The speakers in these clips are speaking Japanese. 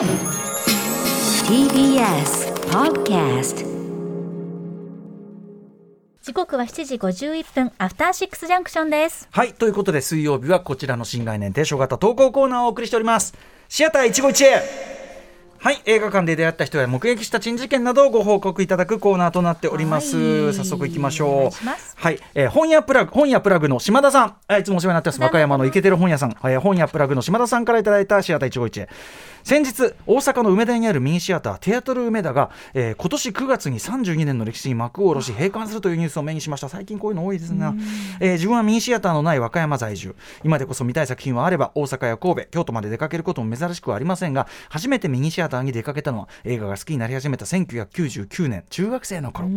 TBS Podcast 時刻は7時51分アフターシックスジャンクションです。はいということで水曜日はこちらの新概念提唱型投稿コーナーをお送りしております。シアター一期一会。はい映画館で出会った人や目撃した珍事件などをご報告いただくコーナーとなっております、はい。早速いきましょう。お願いしますはい、えー本屋プラグ本屋プラグの島田さん、えーいつもお世話になってます。和歌山のイケてる本屋さん、えー本屋プラグの島田さんからいただいたシアター一期一会先日大阪の梅田にあるミニシアターテアトル梅田が、えー今年9月に32年の歴史に幕を下ろし閉館するというニュースを目にしました。最近こういうの多いですね、えー自分はミニシアターのない和歌山在住。今でこそ見たい作品はあれば大阪や神戸京都まで出かけることも珍しくはありませんが初めてミニシアターに出かけたのは映画が好きになり始めた1999年中学生の頃。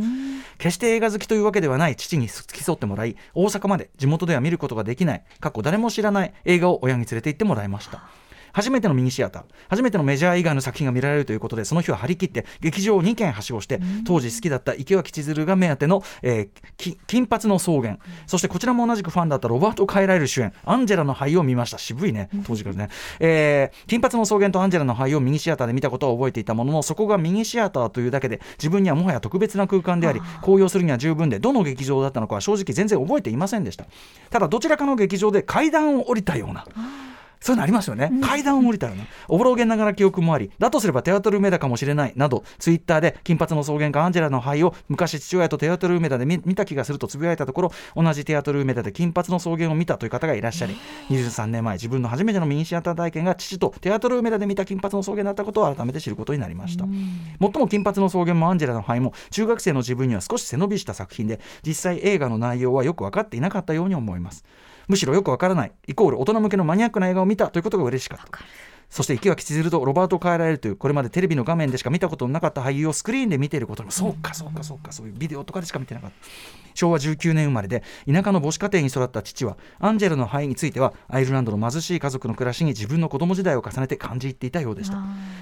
決して映画好きというわけではない父に付き添ってもらい大阪まで地元では見ることができない過去誰も知らない映画を親に連れて行ってもらいました。初めてのミニシアター初めてのメジャー以外の作品が見られるということでその日は張り切って劇場を2軒はしごして当時好きだった池脇千鶴が目当ての、えーき金髪の草原。そしてこちらも同じくファンだったロバート・カイライル主演アンジェラの灰を見ました。渋いね当時からね、えー金髪の草原とアンジェラの灰をミニシアターで見たことは覚えていたもののそこがミニシアターというだけで自分にはもはや特別な空間であり高揚するには十分でどの劇場だったのかは正直全然覚えていませんでした。ただどちらかの劇場で階段を降りたようなそういうのありますよね、階段を降りたような。おぼろげながら記憶もありだとすればテアトル梅田かもしれない。などツイッターで金髪の草原かアンジェラの灰を昔父親とテアトル梅田で見見た気がするとつぶやいたところ同じテアトル梅田で金髪の草原を見たという方がいらっしゃり23年前自分の初めてのミニシアター体験が父とテアトル梅田で見た金髪の草原だったことを改めて知ることになりました。最も金髪の草原もアンジェラの灰も中学生の自分には少し背伸びした作品で実際映画の内容はよく分かっていなかったように思いますむしろよくわからないイコール大人向けのマニアックな映画を見たということが嬉しかった。そして池脇千鶴とロバート・カーライルというこれまでテレビの画面でしか見たことのなかった俳優をスクリーンで見ていることにもそうかそうかそうかそういうビデオとかでしか見てなかった。昭和19年生まれで田舎の母子家庭に育った父はアンジェルの灰についてはアイルランドの貧しい家族の暮らしに自分の子供時代を重ねて感じ入っていたようでした。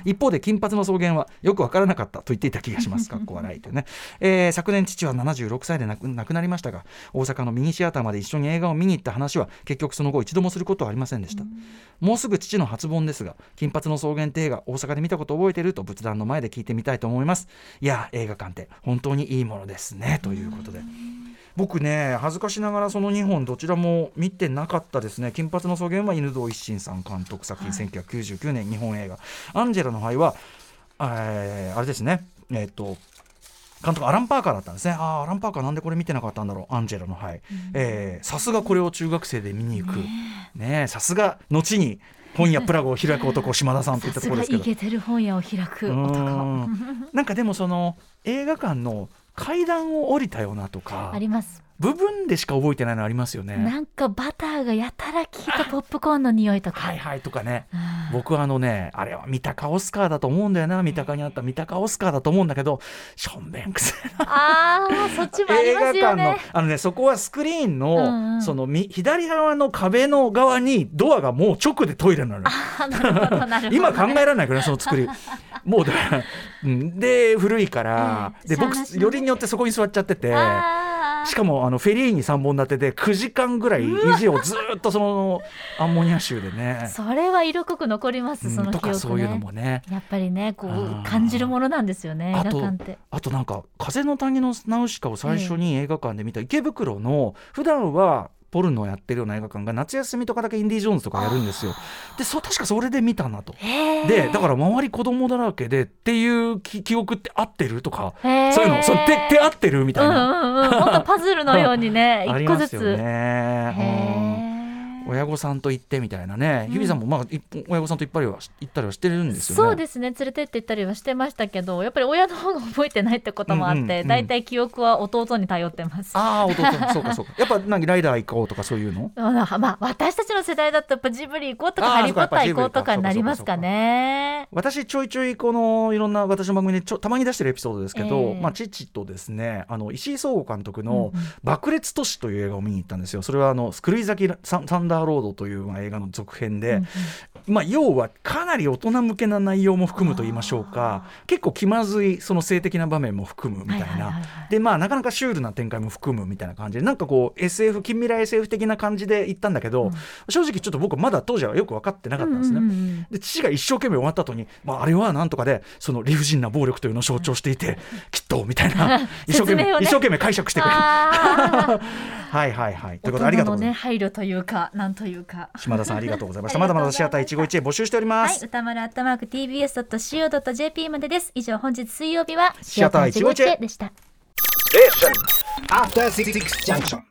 一方で金髪の草原はよくわからなかったと言っていた気がします。か っこ笑いというね、えー昨年父は76歳で亡く亡くなりましたが大阪のミニシアターまで一緒に映画を見に行った話は結局その後一度もすることはありませんでした、もうすぐ父の初盆ですが金髪の草原って映画大阪で見たこと覚えてると仏壇の前で聞いてみたいと思います。いや映画館って本当にいいものですね。ということで。僕ね恥ずかしながらその2本どちらも見てなかったですね。金髪の草原は犬堂一心さん監督作品、1999年日本映画。アンジェラの灰はえーあれですね。えっ、と監督アラン・パーカーだったんですね。ああアラン・パーカーなんでこれ見てなかったんだろう。アンジェラの灰、えーさすがこれを中学生で見に行く。ねえさすが後に本屋プラグを開く男島田さんといったところですけど。イケてる本屋を開くう男 なんかでもその映画館の階段を降りたようなとかあります。部分でしか覚えてないのありますよね。なんかバターがやたら効いたポップコーンの匂いとか、はいはいとかね。うん僕はあのねあれは三鷹オスカーだと思うんだよな。三鷹にあった。三鷹オスカーだと思うんだけどしょんべんくせえな。あーそっちもあり映画ますよ館の。ねあのねそこはスクリーンの、うんうん。そのみ左側の壁の側にドアがもう直でトイレなのよ。あなるほどなるほど。今考えられないからねその作り。もうだから、うん、で古いから、うんで僕よりによってそこに座っちゃっててしかもあのフェリーに3本立てで9時間ぐらい意地をずーっとそのアンモニア臭でね。それは色濃く残ります、うんその記憶ね。とかそういうのもね。やっぱりねこう感じるものなんですよね映画あと館って。あとなんか「風の谷のナウシカ」を最初に映画館で見た池袋の普段はポルノをやってるような映画館が夏休みとかだけインディ・ジョーンズとかやるんですよ。でそ確かそれで見たなと。でだから周り子供だらけでっていう記記憶って合ってるとかそういうのその手手合ってるみたいな、うんうんうん、本当パズルのようにね あり一個ずつ。ますよね。親御さんと行ってみたいなね、うん。日比さんもまあい親御さんと行ったりは行ったりはしてるんですよね。そうですね。連れてって行ったりはしてましたけどやっぱり親の方が覚えてないってこともあって大体、記憶は弟に頼ってます。ああ弟そうかそうか。やっぱ何ライダー行こうとかそういうの？まあ、まあ私たちの世代だとやっぱジブリ行こうとかハリー・ポッター行こうとかになりますかね。私ちょいちょいこのいろんな私の番組でちょたまに出してるエピソードですけど、ええ。まあ、父とですねあの石井壮吾監督うんのうん「爆裂都市」という映画を見に行ったんですよ。それはあのスクルイザキサンサンダーーロード」というまあ映画の続編で、うんうん。まあ、要はかなり大人向けな内容も含むと言いましょうか。結構気まずいその性的な場面も含むみたいな、でまあなかなかシュールな展開も含むみたいな。感じでなんかこう SF 近未来 SF 的な感じで行ったんだけど、うん。正直ちょっと僕まだ当時はよく分かってなかったんですね。うんうんうんで父が一生懸命終わった後に、まあ、あれはなんとかでその理不尽な暴力というのを象徴していて、きっとみたいな。一生懸命、一生懸命解釈してくれ はいはいはい。ということでありがとうございます。ね配慮というかなんというか。島田さんありがとうございました。ありがとうございました。まだまだシアター一期一会募集しておりまはいす。歌丸アットマーク TBS.CO.JP までです以上本日水曜日はシアター一期一会でした After Six Junction.